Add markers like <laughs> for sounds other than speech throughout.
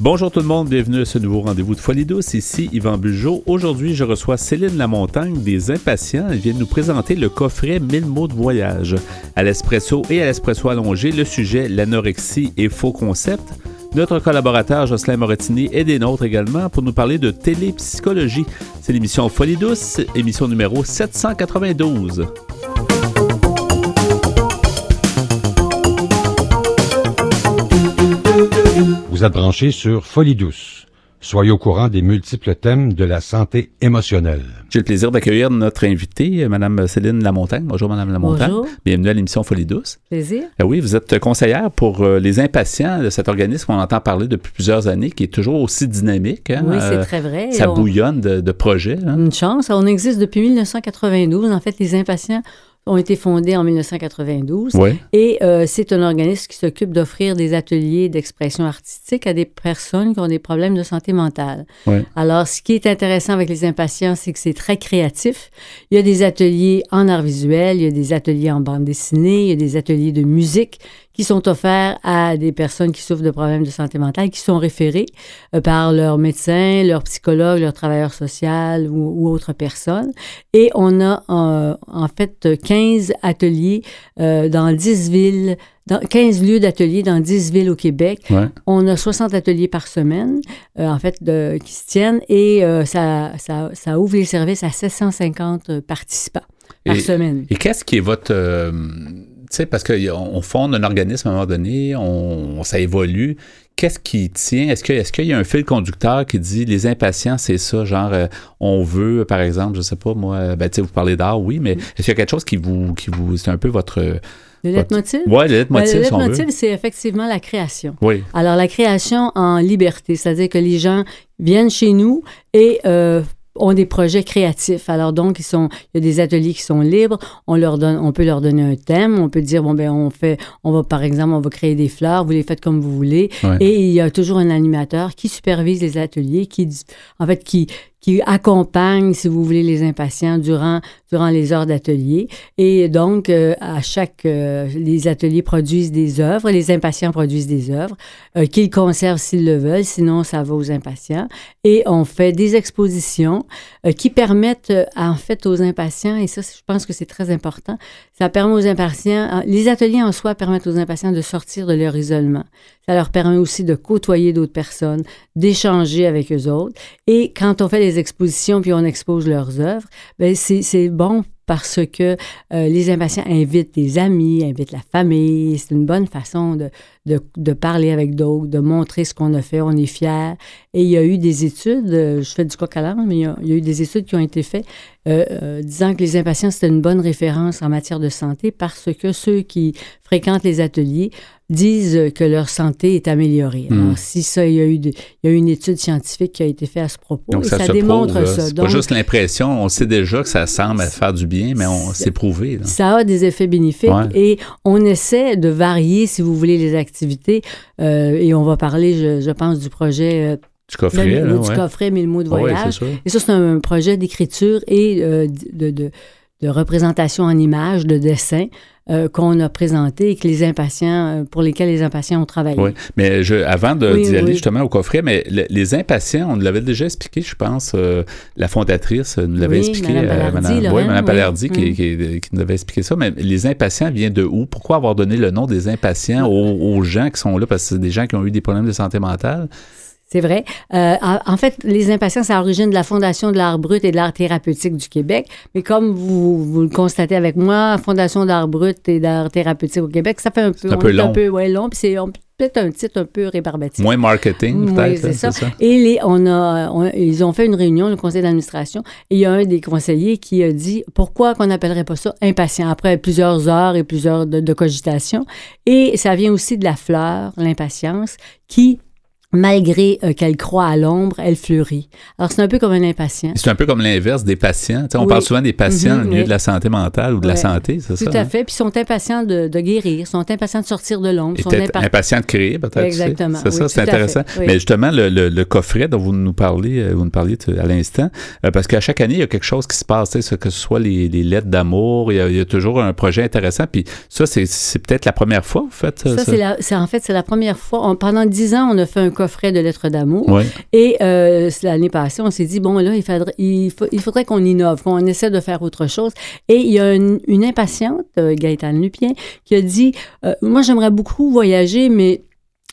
Bonjour tout le monde, bienvenue à ce nouveau rendez-vous de Folie douce. Ici Yvan Bugeaud. Aujourd'hui, je reçois Céline Lamontagne des Impatients. Elle vient nous présenter le coffret 1000 mots de voyage. À l'espresso et à l'espresso allongé, le sujet l'anorexie et faux concept. Notre collaborateur Jocelyn Morettini est des nôtres également pour nous parler de télépsychologie. C'est l'émission Folie douce, émission numéro 792. Vous êtes branché sur Folie douce. Soyez au courant des multiples thèmes de la santé émotionnelle. J'ai le plaisir d'accueillir notre invitée, Mme Céline Lamontagne. Bonjour, Mme Lamontagne. Bonjour. Bienvenue à l'émission Folie douce. Plaisir. Ah oui, vous êtes conseillère pour euh, les impatients de cet organisme qu'on entend parler depuis plusieurs années, qui est toujours aussi dynamique. hein. Oui, c'est Euh, très vrai. Ça On- bouillonne de, de projets. hein. Une chance. On existe depuis 1992. En fait, les impatients ont été fondés en 1992. Oui. Et euh, c'est un organisme qui s'occupe d'offrir des ateliers d'expression artistique à des personnes qui ont des problèmes de santé mentale. Ouais. Alors, ce qui est intéressant avec les impatients, c'est que c'est très créatif. Il y a des ateliers en art visuel, il y a des ateliers en bande dessinée, il y a des ateliers de musique qui sont offerts à des personnes qui souffrent de problèmes de santé mentale, qui sont référées euh, par leur médecin, leur psychologue, leur travailleur social ou, ou autre personne. Et on a euh, en fait 15 ateliers euh, dans 10 villes, dans 15 lieux d'ateliers dans 10 villes au Québec. Ouais. On a 60 ateliers par semaine, euh, en fait, de- qui se tiennent et euh, ça, ça, ça ouvre les services à 750 participants par Et- semaine. Et qu'est-ce qui est votre. euh, sais, parce qu'on fonde un organisme à un moment donné, on, ça évolue. Qu'est-ce qui tient? Est-ce qu'il y a un fil conducteur qui dit les impatients, c'est ça? Genre, euh, on veut, par exemple, je sais pas, moi, euh, ben, vous parlez d'art, oui, mais est-ce qu'il y a quelque chose qui vous. Qui vous c'est un peu votre. Le leitmotiv? Ouais, le Ben, leitmotiv, le veut. leitmotiv, c'est effectivement la création. Oui. Alors, la création en liberté, c'est-à-dire que les gens viennent chez nous et euh, ont des projets créatifs. Alors, donc, ils sont, il y a des ateliers qui sont libres. On, leur donne, on peut leur donner un thème. On peut dire, bon, ben on fait, on va, par exemple, on va créer des fleurs. Vous les faites comme vous voulez. Ouais. Et il y a toujours un animateur qui supervise les ateliers, qui, en fait, qui, qui accompagne, si vous voulez, les impatients durant, durant les heures d'atelier. Et donc, euh, à chaque, euh, les ateliers produisent des œuvres, les impatients produisent des œuvres euh, qu'ils conservent s'ils le veulent, sinon ça va aux impatients. Et on fait des expositions qui permettent, en fait, aux impatients, et ça, je pense que c'est très important, ça permet aux impatients, les ateliers en soi permettent aux impatients de sortir de leur isolement. Ça leur permet aussi de côtoyer d'autres personnes, d'échanger avec eux autres. Et quand on fait expositions puis on expose leurs œuvres, ben c'est c'est bon parce que euh, les impatients invitent des amis, invitent la famille. C'est une bonne façon de, de, de parler avec d'autres, de montrer ce qu'on a fait. On est fiers. Et il y a eu des études, euh, je fais du coq à mais il y, a, il y a eu des études qui ont été faites euh, euh, disant que les impatients, c'était une bonne référence en matière de santé parce que ceux qui fréquentent les ateliers disent que leur santé est améliorée. Mm. Alors, si ça, il y, a eu de- il y a eu une étude scientifique qui a été faite à ce propos, Donc, et ça, démontre prouve, ça. C'est pas juste l'impression, on sait déjà que ça semble faire du bien, mais on c'est prouvé. là. ça a des effets bénéfiques Ouais. et on essaie de varier, si vous voulez, les activités. Euh, et on va parler, je, je pense, du projet, euh, Du coffret, du là, ouais. coffret 1000 mots de Ouais, voyage. c'est sûr. Et ça, c'est un projet d'écriture et euh, de, de, de représentation en images, de dessin euh, qu'on a présenté et que les impatients, euh, pour lesquels les impatients ont travaillé. Oui, mais je, avant Oui, d'y aller oui. justement au coffret, mais le- les impatients, on l'avait déjà expliqué, je pense, euh, la fondatrice nous l'avait Oui, expliqué. Mme euh, Palardi, Mme oui. Palardi qui, Mm. qui- qui nous avait expliqué ça. Mais les impatients viennent de où? Pourquoi avoir donné le nom des impatients aux, aux gens qui sont là? Parce que c'est des gens qui ont eu des problèmes de santé mentale. C'est vrai. Euh, en fait, les impatients, c'est à l'origine de la Fondation de l'art brut et de l'art thérapeutique du Québec. Mais comme vous, vous le constatez avec moi, Fondation d'art brut et d'art thérapeutique au Québec, ça fait un peu, un peu long. un peu ouais, long. Puis c'est peut-être un titre un peu rébarbatif. Moins marketing, Oui, peut-être. c'est hein, ça. Et les, on a, on- ils ont fait une réunion, le conseil d'administration, et il y a un des conseillers qui a dit pourquoi qu'on n'appellerait pas ça impatient après plusieurs heures et plusieurs de, de cogitation. Et ça vient aussi de la fleur, l'impatience, qui malgré euh, qu'elle croît à l'ombre, elle fleurit. Alors, c'est un peu comme un impatient. C'est un peu comme l'inverse des patients. Tu sais, on Oui. parle souvent des patients Mhm, au milieu oui. de la santé mentale ou de la santé, c'est Tout ça? à hein? fait. Puis ils sont impatients de, de guérir, sont impatients de sortir de l'ombre. Et sont peut-être impa- impatient de créer, peut-être. Exactement. C'est ça, c'est tout intéressant. Mais justement, le, le- le coffret dont vous nous parlez, euh, vous nous parliez à l'instant, euh, parce qu'à chaque année, il y a quelque chose qui se passe, tu sais, que ce soit les, les lettres d'amour, il y, a, il y a toujours un projet intéressant. Puis ça, c'est, peut-être la première fois, en fait. Ça, c'est en fait, c'est la première fois. On- pendant dix ans, on a fait un coffret de lettres d'amour. Et euh, l'année passée, on s'est dit, bon, là, il faudrait, il faut- il faudrait qu'on innove, qu'on essaie de faire autre chose. Et il y a une, une impatiente, euh, Gaëtane Lupien, qui a dit, euh, moi, j'aimerais beaucoup voyager, mais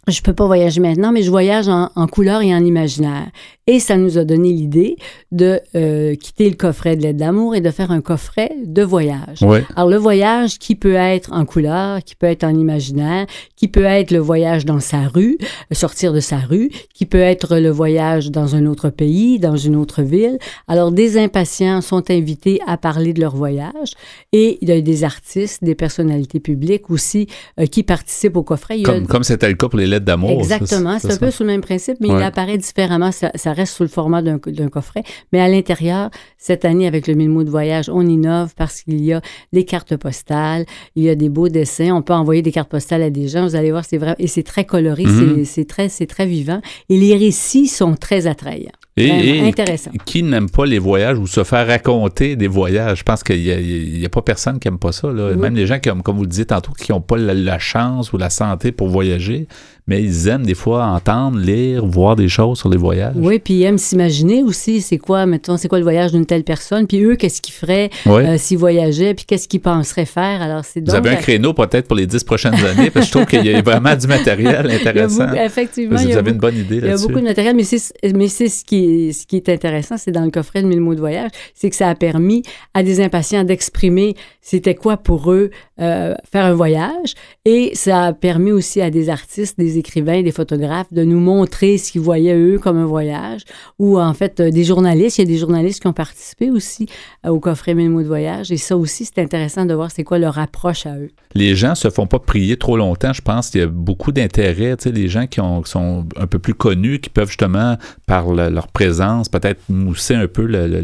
je peux pas voyager maintenant, mais je voyage en, en couleur et en imaginaire. Et ça nous a donné l'idée de euh, quitter le coffret de l'aide d'amour et de faire un coffret de voyage. Oui. Alors, le voyage qui peut être en couleur, qui peut être en imaginaire, qui peut être le voyage dans sa rue, euh, sortir de sa rue, qui peut être le voyage dans un autre pays, dans une autre ville. Alors, des impatients sont invités à parler de leur voyage et il y a des artistes, des personnalités publiques aussi euh, qui participent au coffret. Il y a- Comme comme c'était le cas pour les lettres d'amour. Exactement, c'est un ça. peu sous le même principe, mais Ouais. il apparaît différemment. Ça, ça reste sous le format d'un coffret. Mais à l'intérieur, cette année, avec le mille mots de voyage, on innove parce qu'il y a des cartes postales, il y a des beaux dessins. On peut envoyer des cartes postales à des gens. Vous allez voir, c'est vrai. Et c'est très coloré, Mhm. c'est- c'est très, c'est très vivant. Et les récits sont très attrayants. Et, et intéressant. qui n'aime pas les voyages ou se faire raconter des voyages? Je pense qu'il n'y a, il y a pas personne qui n'aime pas ça. là. Oui. Même les gens, qui, comme vous le disiez tantôt, qui n'ont pas la, la chance ou la santé pour voyager, mais ils aiment des fois entendre, lire, voir des choses sur les voyages. Oui, puis ils aiment s'imaginer aussi, c'est quoi, mettons, c'est quoi le voyage d'une telle personne, puis eux, qu'est-ce qu'ils feraient Oui. euh, s'ils voyageaient, puis qu'est-ce qu'ils penseraient faire? Alors, c'est Vous donc... avez un créneau peut-être pour les dix prochaines années, parce que je trouve qu'il y a vraiment du matériel <laughs> intéressant. beaucoup- effectivement, Vous avez une bonne idée Il y a là-dessus. beaucoup de matériel, mais c'est, mais c'est ce, qui est, ce qui est intéressant, c'est dans le coffret de 1000 mots de voyage, c'est que ça a permis à des impatients d'exprimer c'était quoi pour eux euh, faire un voyage. Et ça a permis aussi à des artistes, des écrivains, des photographes de nous montrer ce qu'ils voyaient eux comme un voyage. Ou en fait, euh, des journalistes, il y a des journalistes qui ont participé aussi euh, au coffret 1000 mots de voyage. Et ça aussi, c'est intéressant de voir c'est quoi leur approche à eux. les gens se font pas prier trop longtemps. Je pense qu'il y a beaucoup d'intérêt. Tu sais, les gens qui, ont, qui sont un peu plus connus, qui peuvent justement, par le- leur présence, peut-être mousser un peu le. le-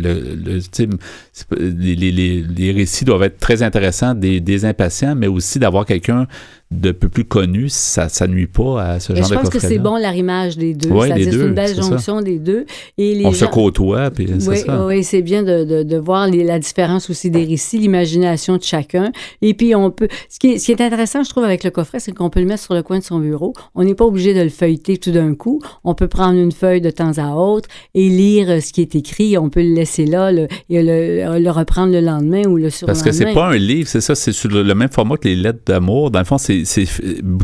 les récits doivent être très intéressants des, des impatients, mais aussi d'avoir quelqu'un de peu plus connu, ça, ça nuit pas à ce Mais genre je de pense que c'est bon l'arrimage des deux. Les c'est une belle c'est ça. jonction des deux. Et les On se côtoie, puis c'est Oui, ça. oui, c'est bien de, de, de voir les- la différence aussi des récits, l'imagination de chacun. Et puis, on peut. Ce qui est, ce qui est intéressant, je trouve, avec le coffret, c'est qu'on peut le mettre sur le coin de son bureau. On n'est pas obligé de le feuilleter tout d'un coup. On peut prendre une feuille de temps à autre et lire euh, ce qui est écrit. On peut le laisser là le- et le, le reprendre le lendemain ou le surlendemain. Parce que c'est pas un livre, c'est ça, c'est sur le, le même format que les lettres d'amour. Dans le fond, c'est c'est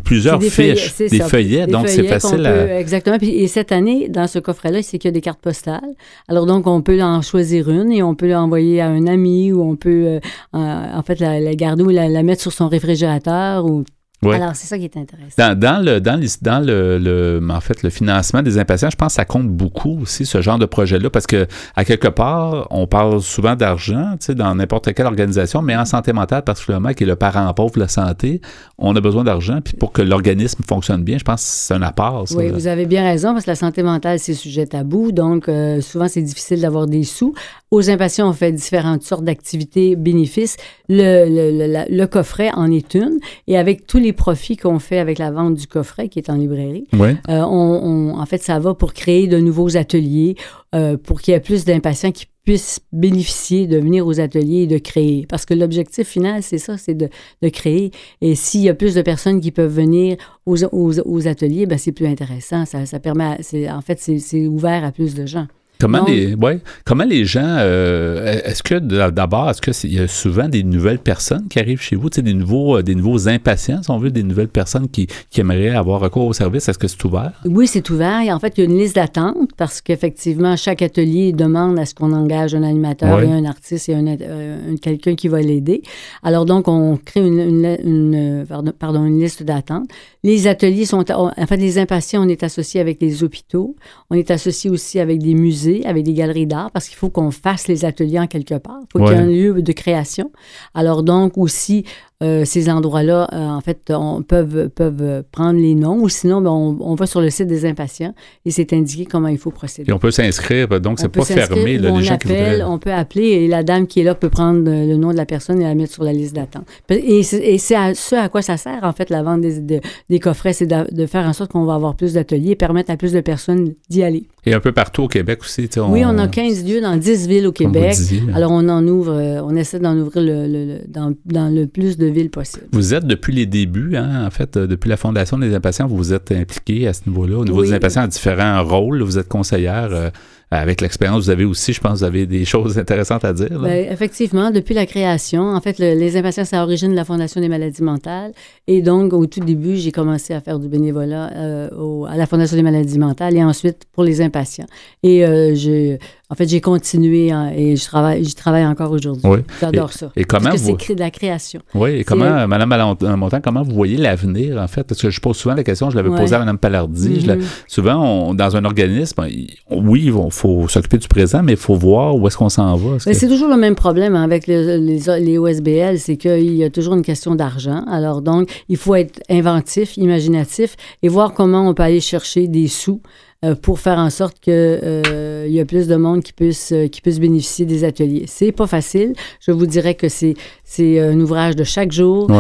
plusieurs des feuillets, fiches, c'est des ça. feuillets, Des donc c'est feuillets facile peut- à. exactement. Puis, et cette année, dans ce coffret-là, c'est qu'il y a des cartes postales. Alors donc, on peut en choisir une et on peut l'envoyer à un ami ou on peut, euh, en en fait, la, la garder ou la, la mettre sur son réfrigérateur. Ou... Alors, c'est ça qui est intéressant. Dans, dans le, dans, les- dans le, le- en fait, le financement des impatients, je pense que ça compte beaucoup aussi, ce genre de projet-là, parce que, à quelque part, on parle souvent d'argent, tu sais, dans n'importe quelle organisation, mais en santé mentale, particulièrement, qui est le parent pauvre de la santé, on a besoin d'argent, puis pour que l'organisme fonctionne bien, je pense que c'est un apport, ça. Oui, là. vous avez bien raison, parce que la santé mentale, c'est sujet tabou. Donc, euh, souvent, c'est difficile d'avoir des sous. Aux impatients, on fait différentes sortes d'activités bénéfices. Le, le, le, la- le coffret en est une. Et avec tous les profits qu'on fait avec la vente du coffret, qui est en librairie. Euh, on, on- en fait, ça va pour créer de nouveaux ateliers, euh, pour qu'il y ait plus d'impatients qui puissent bénéficier de venir aux ateliers et de créer. Parce que l'objectif final, c'est ça, c'est de, de créer. Et s'il y a plus de personnes qui peuvent venir aux, aux, aux ateliers, ben, c'est plus intéressant. Ça, ça permet, à- en fait, c'est ouvert à plus de gens. Comment les, ouais, comment les gens, euh, est-ce que d'abord, est-ce qu'il y a souvent des nouvelles personnes qui arrivent chez vous, des nouveaux, euh, des nouveaux impatients, si on veut, des nouvelles personnes qui, qui aimeraient avoir recours au service, est-ce que c'est ouvert? Oui, c'est ouvert. Et en fait, il y a une liste d'attente parce qu'effectivement, chaque atelier demande à ce qu'on engage un animateur Oui. et un artiste et un, euh, un- quelqu'un qui va l'aider. Alors donc, on crée une, une- une, pardon, pardon, une liste d'attente. Les ateliers sont, en fait, les impatients, on est associé avec les hôpitaux. On est associé aussi avec des musées, avec des galeries d'art parce qu'il faut qu'on fasse les ateliers en quelque part. Il faut qu'il y ait un lieu de création. Alors donc aussi, euh, ces endroits-là, euh, en fait, on, peuvent, peuvent prendre les noms ou sinon, ben, on, on va sur le site des impatients et c'est indiqué comment il faut procéder. Et on peut s'inscrire, donc On c'est pas fermé, là, on les gens qui voudraient. on peut appeler et la dame qui est là peut prendre euh, le nom de la personne et la mettre sur la liste d'attente. Et c'est ce à quoi ça sert, en fait, la vente des, de- des coffrets, c'est de, de faire en sorte qu'on va avoir plus d'ateliers et permettre à plus de personnes d'y aller. Et un peu partout au Québec aussi, aussi. Oui, on a 15 lieux dans 10 villes au Québec. Alors, on en ouvre, on essaie d'en ouvrir le, dans, dans, le plus de villes possible. Vous êtes depuis les débuts, hein, en fait, euh, depuis la Fondation des impatients, vous vous êtes impliqué à ce niveau-là. Au niveau des impatients, à différents rôles. Vous êtes conseillère. Euh, avec l'expérience vous avez aussi, je pense, vous avez des <laughs> choses intéressantes à dire. Bien, effectivement, depuis la création, en fait, les impatients, c'est à l'origine de la Fondation des maladies mentales. Et donc, au tout début, j'ai commencé à faire du bénévolat euh, à la Fondation des maladies mentales et ensuite pour les impatients. Et euh, je, en fait, j'ai continué hein, et je travaille, j'y travaille encore aujourd'hui. Oui. J'adore ça. Et comment parce que c'est de la création. Oui, et comment, Mme Montant, comment vous voyez l'avenir, en fait? Parce que je pose souvent la question, je l'avais posée à Mme Palardi. Mm-hmm. souvent, dans un organisme, oui, il faut s'occuper du présent, mais il faut voir où est-ce qu'on s'en va. C'est toujours le même problème hein, avec les, les, OSBL, c'est qu'il y a toujours une question d'argent. Alors donc, il faut être inventif, imaginatif et voir comment on peut aller chercher des sous euh, pour faire en sorte qu'il euh, y a plus de monde qui puisse, euh, qui puisse bénéficier des ateliers. C'est pas facile. Je vous dirais que c'est, c'est un ouvrage de chaque jour.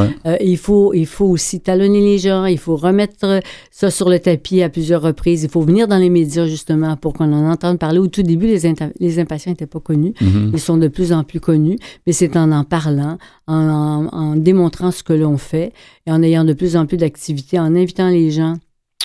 il, faut, il faut aussi talonner les gens, il faut remettre ça sur le tapis à plusieurs reprises. Il faut venir dans les médias justement pour qu'on en entende parler. Au tout début, les, les impatients n'étaient pas connus. Mm-hmm. Ils sont de plus en plus connus, mais c'est en en parlant, en, en démontrant ce que l'on fait et en ayant de plus en plus d'activités, en invitant les gens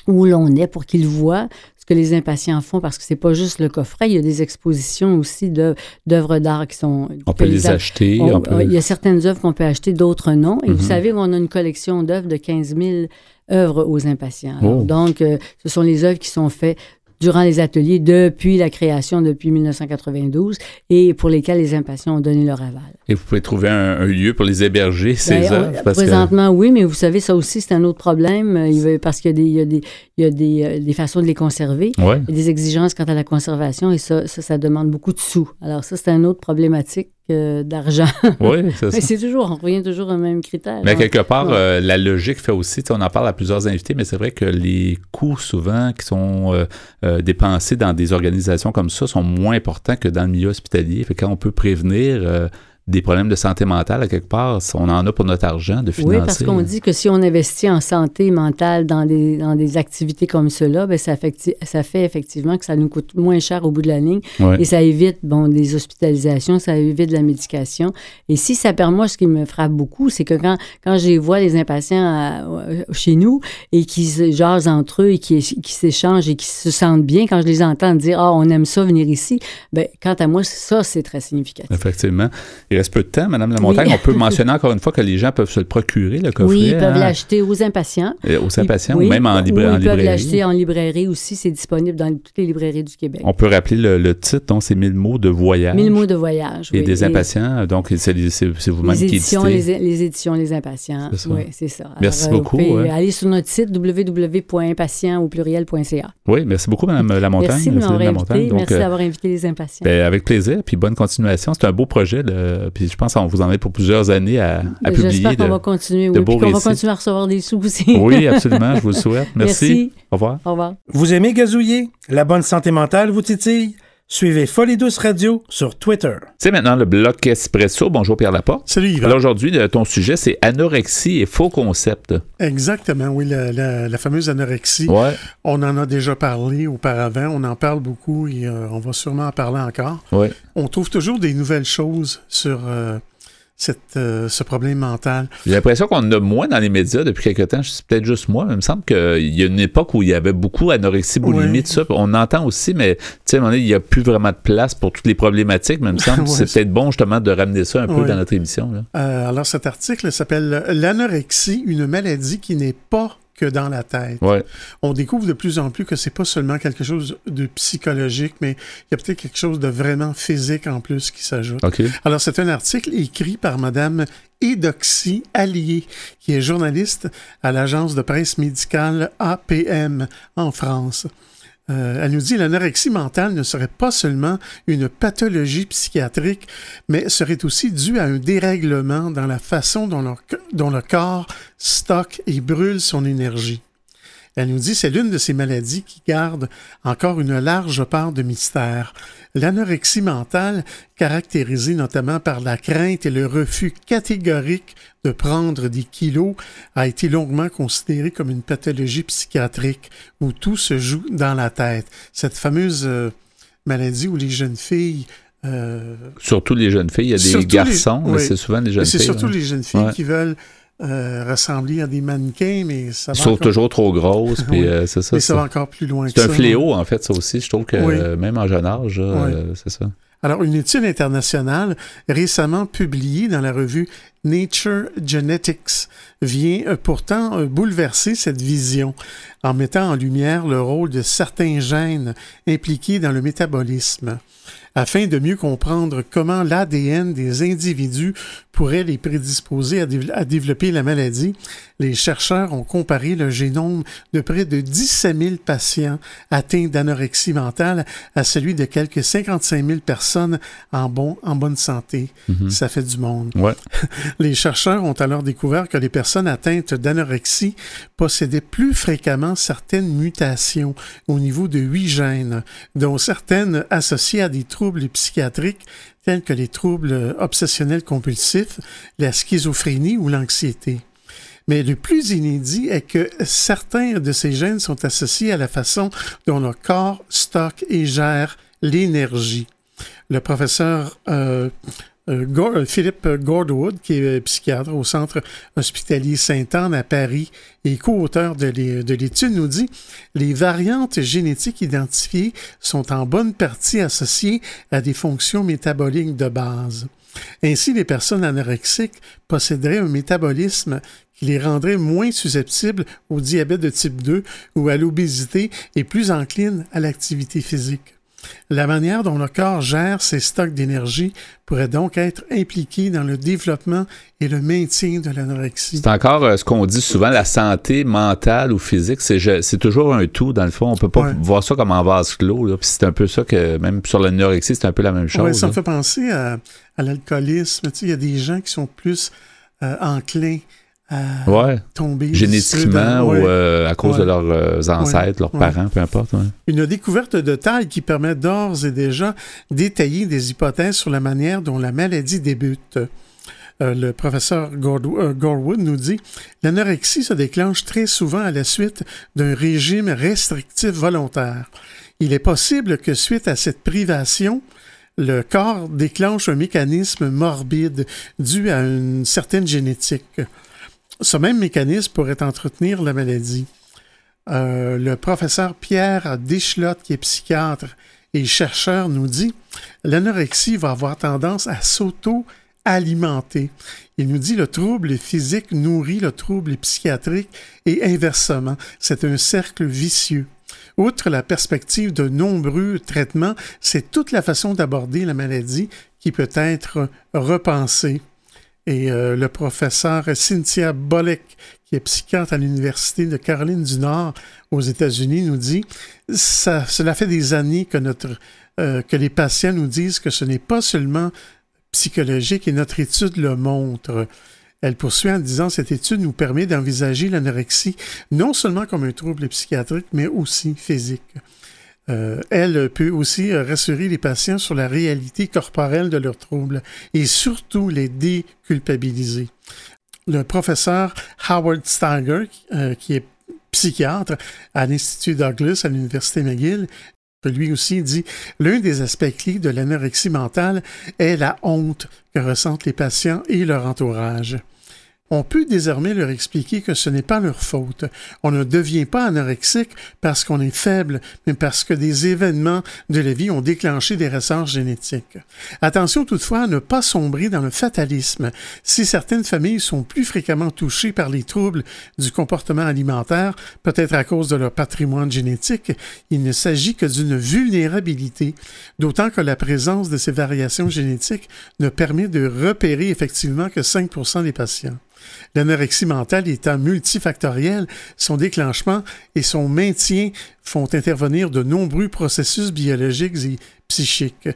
où l'on est pour qu'ils voient ce que les impatients font, parce que c'est pas juste le coffret, il y a des expositions aussi d'œuvres d'art qui sont... On peut les acheter. Il y a certaines œuvres qu'on peut acheter, d'autres non. Et vous mhm. savez, on a une collection d'œuvres de 15 000 œuvres aux impatients. Oh. Donc, euh, ce sont les œuvres qui sont faites durant les ateliers depuis la création, depuis 1992, et pour lesquels les impatients ont donné leur aval. Et vous pouvez trouver un, lieu pour les héberger, ces ben, œuvres? présentement, oui, mais vous savez, ça aussi, c'est un autre problème, parce qu'il y a des, il y a des, euh, des façons de les conserver, il y a des exigences quant à la conservation, et ça, ça, ça demande beaucoup de sous. Alors ça, c'est une autre problématique d'argent. Oui, c'est <laughs> ça. c'est toujours, on revient toujours au même critère. Mais quelque part, euh, la logique fait aussi, on en parle à plusieurs invités, mais c'est vrai que les coûts souvent qui sont euh, euh, dépensés dans des organisations comme ça sont moins importants que dans le milieu hospitalier. Fait quand on peut prévenir des problèmes de santé mentale à quelque part, on en a pour notre argent de financer. Oui, parce qu'on dit que si on investit en santé mentale dans des, dans des activités comme cela, bien, ça, fait, ça fait effectivement que ça nous coûte moins cher au bout de la ligne et ça évite bon, des hospitalisations, ça évite la médication. Et si ça permet, moi, ce qui me frappe beaucoup, c'est que quand, quand je vois, les impatients euh, chez nous et qui se jasent entre eux et qui, qui s'échangent et qui se sentent bien, quand je les entends dire « Ah, on aime ça venir ici bien, quant à moi, ça, c'est très significatif. Effectivement. Reste peu de temps, Madame Lamontagne. On peut mentionner encore une fois que les gens peuvent se le procurer, le coffret. Oui, ils peuvent hein? l'acheter aux impatients. aux impatients ou même en, librairie. Ils peuvent l'acheter en librairie aussi. C'est disponible dans toutes les librairies du Québec. On peut rappeler le, titre, donc c'est Mille mots de voyage. Mille mots de voyage, Et des impatients, donc c'est vous-même qui éditez. Les, les, éditions Les Impatients. Oui, c'est ça. merci beaucoup. Vous pouvez aller sur notre site www.impatient au pluriel.ca. Oui, merci beaucoup, Madame Lamontagne. Merci de m'avoir invité. merci euh, d'avoir invité les impatients. Ben, avec plaisir, puis bonne continuation. C'est un beau projet, puis je pense qu'on vous en est pour plusieurs années à, à publier. J'espère qu'on va continuer, oui, qu'on va continuer à recevoir des sous aussi. <laughs> oui, absolument, je vous le souhaite. Merci. Au revoir. Au revoir. Vous aimez gazouiller? La bonne santé mentale vous titille? Suivez Folie Douce Radio sur Twitter. C'est maintenant le bloc Espresso. Bonjour Pierre Laporte. Salut Yves. Alors aujourd'hui, ton sujet, c'est anorexie et faux concept. Exactement, oui, la, fameuse anorexie. Ouais. On en a déjà parlé auparavant, on en parle beaucoup et euh, on va sûrement en parler encore. Ouais. On trouve toujours des nouvelles choses sur... Euh, euh, ce problème mental. J'ai l'impression qu'on en a moins dans les médias depuis quelques temps. C'est peut-être juste moi, mais il me semble qu'il y a une époque où il y avait beaucoup d'anorexie, boulimie, tout ça. On entend aussi, mais tu sais, il n'y a plus vraiment de place pour toutes les problématiques, mais il me semble <laughs> que c'est peut-être bon justement de ramener ça un peu dans notre émission. Euh, alors cet article s'appelle L'anorexie, une maladie qui n'est pas que dans la tête. On découvre de plus en plus que c'est pas seulement quelque chose de psychologique, mais il y a peut-être quelque chose de vraiment physique en plus qui s'ajoute. Alors, c'est un article écrit par Madame Edoxy Allier, qui est journaliste à l'agence de presse médicale APM en France. Euh, elle nous dit l'anorexie mentale ne serait pas seulement une pathologie psychiatrique, mais serait aussi due à un dérèglement dans la façon dont le corps stocke et brûle son énergie. Elle nous dit c'est l'une de ces maladies qui garde encore une large part de mystère. L'anorexie mentale, caractérisée notamment par la crainte et le refus catégorique de prendre des kilos, a été longuement considérée comme une pathologie psychiatrique où tout se joue dans la tête. Cette fameuse euh, maladie où les jeunes filles euh, surtout les jeunes filles. Il y a des garçons, mais c'est souvent les jeunes filles. C'est surtout les jeunes filles qui veulent euh, ressembler à des mannequins, mais ça va. Ils sont toujours trop grosses, <laughs> puis euh, c'est ça. Mais ça va encore plus loin que ça. C'est un fléau, en fait, ça aussi. Je trouve que même en jeune âge, c'est ça. Alors, une étude internationale récemment publiée dans la revue Nature Genetics vient pourtant bouleverser cette vision en mettant en lumière le rôle de certains gènes impliqués dans le métabolisme afin de mieux comprendre comment l'ADN des individus pourrait les prédisposer à, développer la maladie, les chercheurs ont comparé le génome de près de 17 000 patients atteints d'anorexie mentale à celui de quelques 55 000 personnes en, bon, en bonne santé. Mhm. Ça fait du monde. <laughs> Les chercheurs ont alors découvert que les personnes atteintes d'anorexie possédaient plus fréquemment certaines mutations au niveau de huit gènes, dont certaines associées à des troubles psychiatriques tels que les troubles obsessionnels compulsifs, la schizophrénie ou l'anxiété. Mais le plus inédit est que certains de ces gènes sont associés à la façon dont le corps stocke et gère l'énergie. Le professeur euh, euh, euh, Philippe Gordwood, qui est psychiatre au Centre hospitalier Sainte-Anne à Paris et co-auteur de l'étude, nous dit les variantes génétiques identifiées sont en bonne partie associées à des fonctions métaboliques de base. Ainsi, les personnes anorexiques posséderaient un métabolisme qui les rendrait moins susceptibles au diabète de type 2 ou à l'obésité et plus enclines à l'activité physique. La manière dont le corps gère ses stocks d'énergie pourrait donc être impliquée dans le développement et le maintien de l'anorexie. C'est encore euh, ce qu'on dit souvent, la santé mentale ou physique, c'est toujours un tout dans le fond. On peut pas voir ça comme en vase clos. C'est un peu ça que même sur l'anorexie, c'est un peu la même chose. ça me fait penser à, l'alcoolisme. Il y a des gens qui sont plus euh, enclins ouais. tomber. Génétiquement ou euh, à cause de leurs euh, ancêtres, leurs parents, peu importe. Une découverte de taille qui permet d'ores et déjà d'étayer des hypothèses sur la manière dont la maladie débute. Euh, le professeur Gorwood nous dit L'anorexie se déclenche très souvent à la suite d'un régime restrictif volontaire. Il est possible que suite à cette privation, le corps déclenche un mécanisme morbide dû à une certaine génétique. Ce même mécanisme pourrait entretenir la maladie. Euh, le professeur Pierre Deschlotte, qui est psychiatre et chercheur, nous dit l'anorexie va avoir tendance à s'auto-alimenter. Il nous dit le trouble physique nourrit le trouble psychiatrique et inversement. C'est un cercle vicieux. Outre la perspective de nombreux traitements, c'est toute la façon d'aborder la maladie qui peut être repensée. Et euh, le professeur Cynthia Bolek, qui est psychiatre à l'Université de Caroline du Nord aux États-Unis, nous dit ça, cela fait des années que, notre, euh, que les patients nous disent que ce n'est pas seulement psychologique et notre étude le montre. Elle poursuit en disant cette étude nous permet d'envisager l'anorexie non seulement comme un trouble psychiatrique, mais aussi physique. Euh, elle peut aussi euh, rassurer les patients sur la réalité corporelle de leurs troubles et surtout les déculpabiliser. Le professeur Howard Steiger, euh, qui est psychiatre à l'Institut Douglas à l'Université McGill, lui aussi dit l'un des aspects clés de l'anorexie mentale est la honte que ressentent les patients et leur entourage on peut désormais leur expliquer que ce n'est pas leur faute. On ne devient pas anorexique parce qu'on est faible, mais parce que des événements de la vie ont déclenché des ressorts génétiques. Attention toutefois à ne pas sombrer dans le fatalisme. Si certaines familles sont plus fréquemment touchées par les troubles du comportement alimentaire, peut-être à cause de leur patrimoine génétique, il ne s'agit que d'une vulnérabilité, d'autant que la présence de ces variations génétiques ne permet de repérer effectivement que 5% des patients. L'anorexie mentale étant multifactorielle, son déclenchement et son maintien font intervenir de nombreux processus biologiques et psychiques.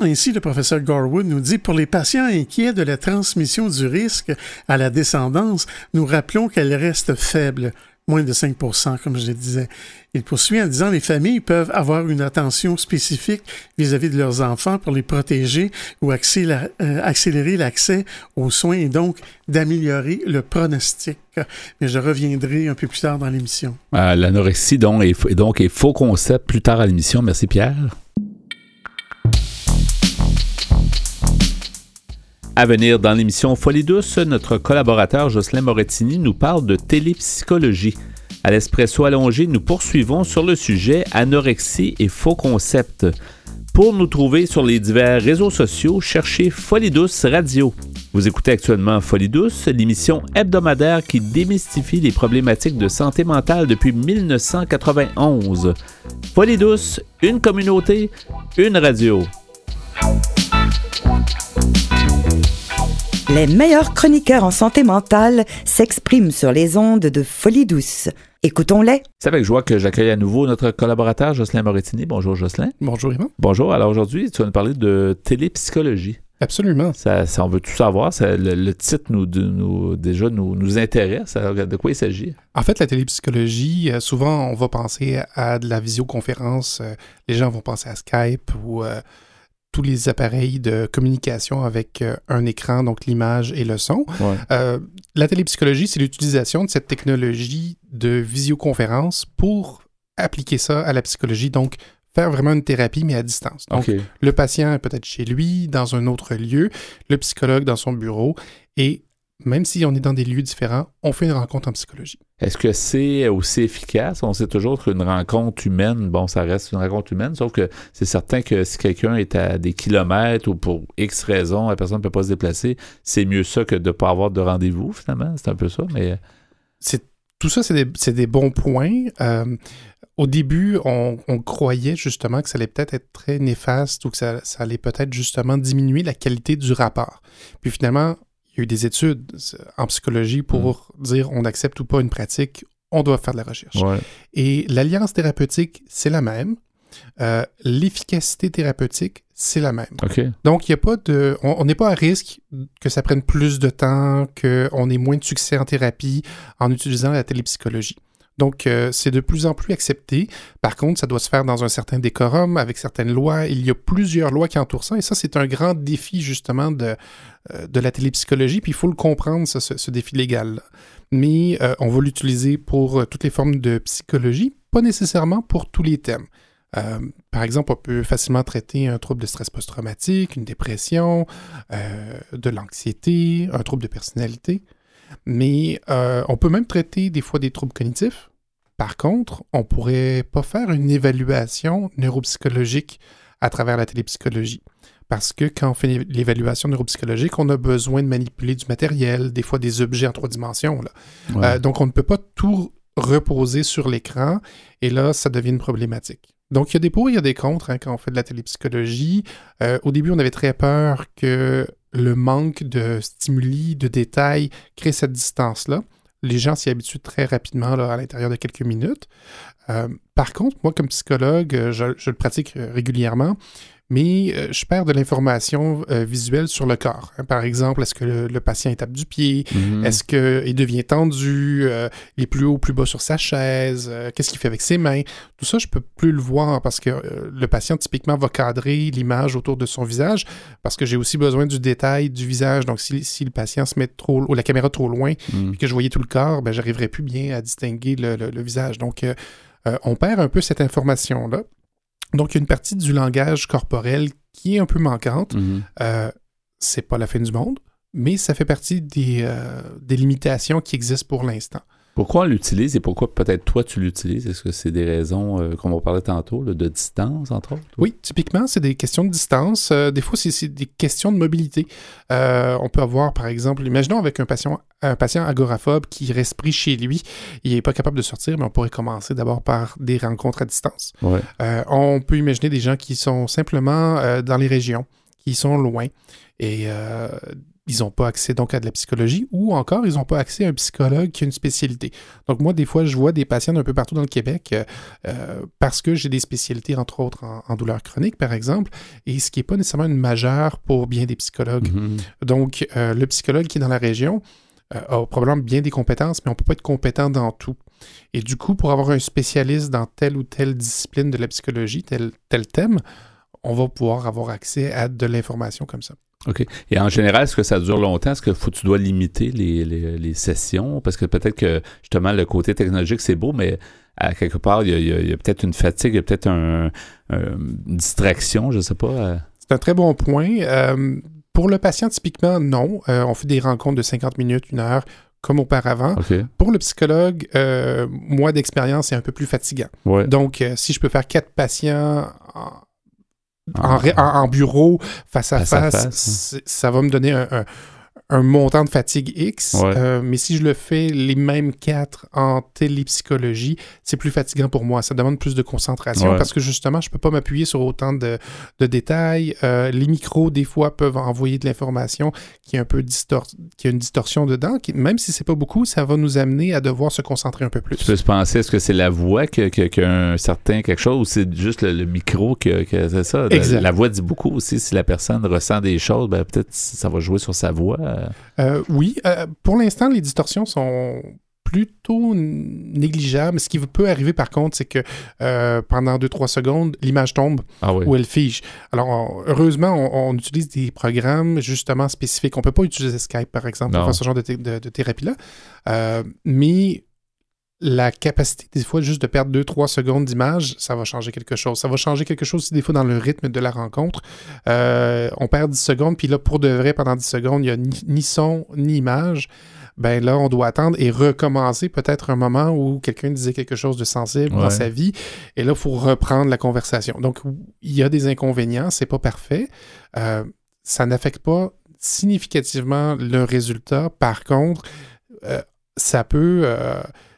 Ainsi, le professeur Garwood nous dit, pour les patients inquiets de la transmission du risque à la descendance, nous rappelons qu'elle reste faible moins de 5% comme je le disais. Il poursuit en disant les familles peuvent avoir une attention spécifique vis-à-vis de leurs enfants pour les protéger ou euh, accélérer l'accès aux soins et donc d'améliorer le pronostic. Mais je reviendrai un peu plus tard dans l'émission. Euh, l'anorexie donc est, donc est faux concept plus tard à l'émission. Merci Pierre. À venir dans l'émission Folie douce, notre collaborateur Jocelyn Morettini nous parle de télépsychologie. À l'espresso allongé, nous poursuivons sur le sujet anorexie et faux concepts. Pour nous trouver sur les divers réseaux sociaux, cherchez Folie douce radio. Vous écoutez actuellement Folie douce, l'émission hebdomadaire qui démystifie les problématiques de santé mentale depuis 1991. Folie douce, une communauté, une radio. Les meilleurs chroniqueurs en santé mentale s'expriment sur les ondes de Folie douce. Écoutons-les. C'est avec joie que j'accueille à nouveau notre collaborateur Jocelyn Morettini. Bonjour Jocelyn. Bonjour Yvan. Bonjour. Alors aujourd'hui, tu vas nous parler de télépsychologie. Absolument. Ça, on veut tout savoir. le, titre nous, nous déjà nous, nous intéresse. de quoi il s'agit? En fait, la télépsychologie, euh, souvent, on va penser à de la visioconférence. Euh, les gens vont penser à Skype ou euh, tous les appareils de communication avec euh, un écran, donc l'image et le son. Euh, la télépsychologie, c'est l'utilisation de cette technologie de visioconférence pour appliquer ça à la psychologie, donc faire vraiment une thérapie, mais à distance. Donc, le patient est peut-être chez lui, dans un autre lieu, le psychologue dans son bureau, et même si on est dans des lieux différents, on fait une rencontre en psychologie. Est-ce que c'est aussi efficace? On sait toujours qu'une rencontre humaine, bon, ça reste une rencontre humaine, sauf que c'est certain que si quelqu'un est à des kilomètres ou pour X raisons, la personne ne peut pas se déplacer, c'est mieux ça que de ne pas avoir de rendez-vous, finalement. C'est un peu ça, mais... C'est, tout ça, c'est des, bons points. Euh, au début, on, croyait justement que ça allait peut-être être très néfaste ou que ça allait peut-être justement diminuer la qualité du rapport. Puis finalement, il y a eu des études en psychologie pour mm. dire on accepte ou pas une pratique, on doit faire de la recherche. Et l'alliance thérapeutique, c'est la même. Euh, l'efficacité thérapeutique, c'est la même. Donc, il n'y a pas de. On n'est pas à risque que ça prenne plus de temps, qu'on ait moins de succès en thérapie en utilisant la télépsychologie. Donc, euh, c'est de plus en plus accepté. Par contre, ça doit se faire dans un certain décorum, avec certaines lois. Il y a plusieurs lois qui entourent ça, et ça, c'est un grand défi, justement, de, euh, la télépsychologie, puis il faut le comprendre, ce, défi légal. Mais euh, on va l'utiliser pour toutes les formes de psychologie, pas nécessairement pour tous les thèmes. par exemple, on peut facilement traiter un trouble de stress post-traumatique, une dépression, de l'anxiété, un trouble de personnalité. Mais euh, on peut même traiter des fois des troubles cognitifs. Par contre, on ne pourrait pas faire une évaluation neuropsychologique à travers la télépsychologie. Parce que quand on fait l'évaluation neuropsychologique, on a besoin de manipuler du matériel, des fois des objets en trois dimensions. Euh, donc, on ne peut pas tout reposer sur l'écran et là, ça devient une problématique. Donc, il y a des pour et il y a des contre hein, quand on fait de la télépsychologie. Euh, au début, on avait très peur que le manque de stimuli, de détails crée cette distance-là. Les gens s'y habituent très rapidement à l'intérieur de quelques minutes. Euh, par contre, moi, comme psychologue, je, le pratique régulièrement mais euh, je perds de l'information euh, visuelle sur le corps. Hein. Par exemple, est-ce que le, patient tape du pied? Mhm. Est-ce qu'il devient tendu? Euh, il est plus haut ou plus bas sur sa chaise? Qu'est-ce qu'il fait avec ses mains? Tout ça, je peux plus le voir parce que le patient, typiquement, va cadrer l'image autour de son visage parce que j'ai aussi besoin du détail du visage. Donc, si, le patient se met trop, ou la caméra trop loin, et que je voyais tout le corps, ben, j'arriverai plus bien à distinguer le, le visage. Donc, on perd un peu cette information-là. Donc, il y a une partie du langage corporel qui est un peu manquante. Mhm. Euh, c'est pas la fin du monde, mais ça fait partie des, euh, des limitations qui existent pour l'instant. Pourquoi on l'utilise et pourquoi peut-être toi tu l'utilises? Est-ce que c'est des raisons, euh, comme on parlait tantôt, de distance, entre autres? Oui, typiquement, c'est des questions de distance. Euh, des fois, c'est des questions de mobilité. Euh, on peut avoir, par exemple, imaginons avec un patient, un patient agoraphobe qui reste pris chez lui, il n'est pas capable de sortir, mais on pourrait commencer d'abord par des rencontres à distance. on peut imaginer des gens qui sont simplement dans les régions, qui sont loin. Et ils n'ont pas accès donc à de la psychologie ou encore ils n'ont pas accès à un psychologue qui a une spécialité. Donc moi, des fois, je vois des patients d'un peu partout dans le Québec euh, euh, parce que j'ai des spécialités, entre autres en, douleur chronique, par exemple, et ce qui n'est pas nécessairement une majeure pour bien des psychologues. Mhm. Donc, euh, le psychologue qui est dans la région a probablement bien des compétences, mais on ne peut pas être compétent dans tout. Et du coup, pour avoir un spécialiste dans telle ou telle discipline de la psychologie, tel, tel thème, on va pouvoir avoir accès à de l'information comme ça. OK. Et en général, est-ce que ça dure longtemps? Est-ce que faut, tu dois limiter les, les, sessions? Parce que peut-être que justement, le côté technologique, c'est beau, mais à quelque part, il y a, peut-être une fatigue, il y a peut-être un, une distraction, je ne sais pas. C'est un très bon point. Euh, pour le patient, typiquement, non. on fait des rencontres de 50 minutes, une heure comme auparavant. Pour le psychologue, euh, moi d'expérience, c'est un peu plus fatigant. Donc, euh, si je peux faire quatre patients en, ah. bureau, face à face, ça va me donner un, un montant de fatigue X, euh, mais si je le fais les mêmes quatre en télépsychologie, c'est plus fatigant pour moi. Ça demande plus de concentration parce que justement, je peux pas m'appuyer sur autant de, détails. Euh, les micros, des fois, peuvent envoyer de l'information qui est un peu qui a une distorsion dedans. Qui, même si c'est pas beaucoup, ça va nous amener à devoir se concentrer un peu plus. Tu peux se penser, est-ce que c'est la voix qui a, un certain quelque chose ou c'est juste le, micro qui c'est ça? La, voix dit beaucoup aussi. Si la personne ressent des choses, ben, peut-être ça va jouer sur sa voix. Euh, oui, euh, pour l'instant, les distorsions sont plutôt négligeables. Ce qui peut arriver par contre, c'est que euh, pendant 2-3 secondes, l'image tombe ah ou elle fige. Alors, heureusement, on, utilise des programmes justement spécifiques. On ne peut pas utiliser Skype, par exemple, pour faire ce genre de, de thérapie-là. mais la capacité, des fois, juste de perdre 2-3 secondes d'image, ça va changer quelque chose. Ça va changer quelque chose aussi, des fois, dans le rythme de la rencontre. Euh, on perd 10 secondes, puis là, pour de vrai, pendant 10 secondes, il n'y a ni, son, ni image. Ben là, on doit attendre et recommencer peut-être un moment où quelqu'un disait quelque chose de sensible dans sa vie. Et là, il faut reprendre la conversation. Donc, il y a des inconvénients, c'est pas parfait. Euh, ça n'affecte pas significativement le résultat. Par contre, euh, ça peut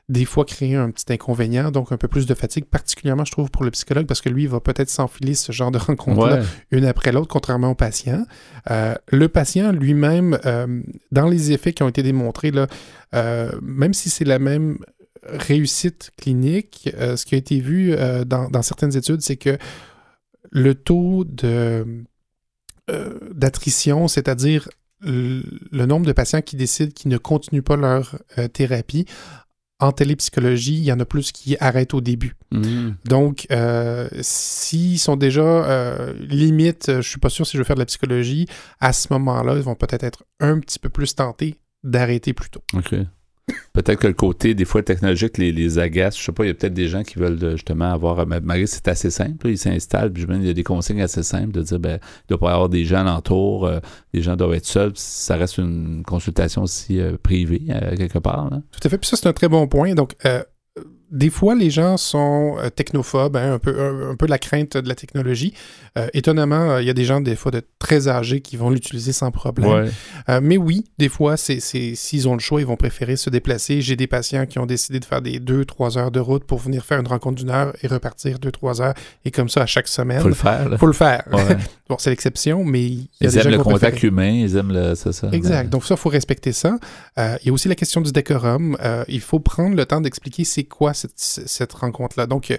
des fois créer un petit inconvénient, donc un peu plus de fatigue, particulièrement, je trouve, pour le psychologue, parce que lui, il va peut-être s'enfiler ce genre de rencontre-là une après l'autre, contrairement au patient. Euh, le patient lui-même, euh, dans les effets qui ont été démontrés, là, euh, même si c'est la même réussite clinique, ce qui a été vu dans, dans, certaines études, c'est que le taux de d'attrition, c'est-à-dire le nombre de patients qui décident qu'ils ne continuent pas leur thérapie en télépsychologie, il y en a plus qui arrêtent au début. Mm. Donc, euh, s'ils sont déjà euh, limite, je suis pas sûr si je veux faire de la psychologie, à ce moment-là, ils vont peut-être être un petit peu plus tentés d'arrêter plus tôt. OK. Peut-être que le côté, des fois, technologique les, agace. Je sais pas, il y a peut-être des gens qui veulent justement avoir. Mais c'est assez simple. ils s'installent. Puis il y a des consignes assez simples de dire ben, il doit pas y avoir des gens alentour. Euh, les gens doivent être seuls. Ça reste une consultation aussi euh, privée, euh, quelque part. Tout à fait. Puis ça, c'est un très bon point. Donc, des fois, les gens sont euh, technophobes, hein, un, peu, un, peu la crainte de la technologie. Euh, étonnamment, euh, il y a des gens, des fois, de très âgés qui vont l'utiliser sans problème. mais oui, des fois, s'ils ont le choix, ils vont préférer se déplacer. J'ai des patients qui ont décidé de faire des 2-3 heures de route pour venir faire une rencontre d'une heure et repartir 2-3 heures. Et comme ça, à chaque semaine. Faut le faire. Faut le faire. <laughs> bon, c'est l'exception, mais. Il y a ils aiment le contact humain, ils aiment le. Ça. Exact. Donc, ça, il faut respecter ça. il y a aussi la question du décorum. il faut prendre le temps d'expliquer c'est quoi cette, rencontre-là. Donc,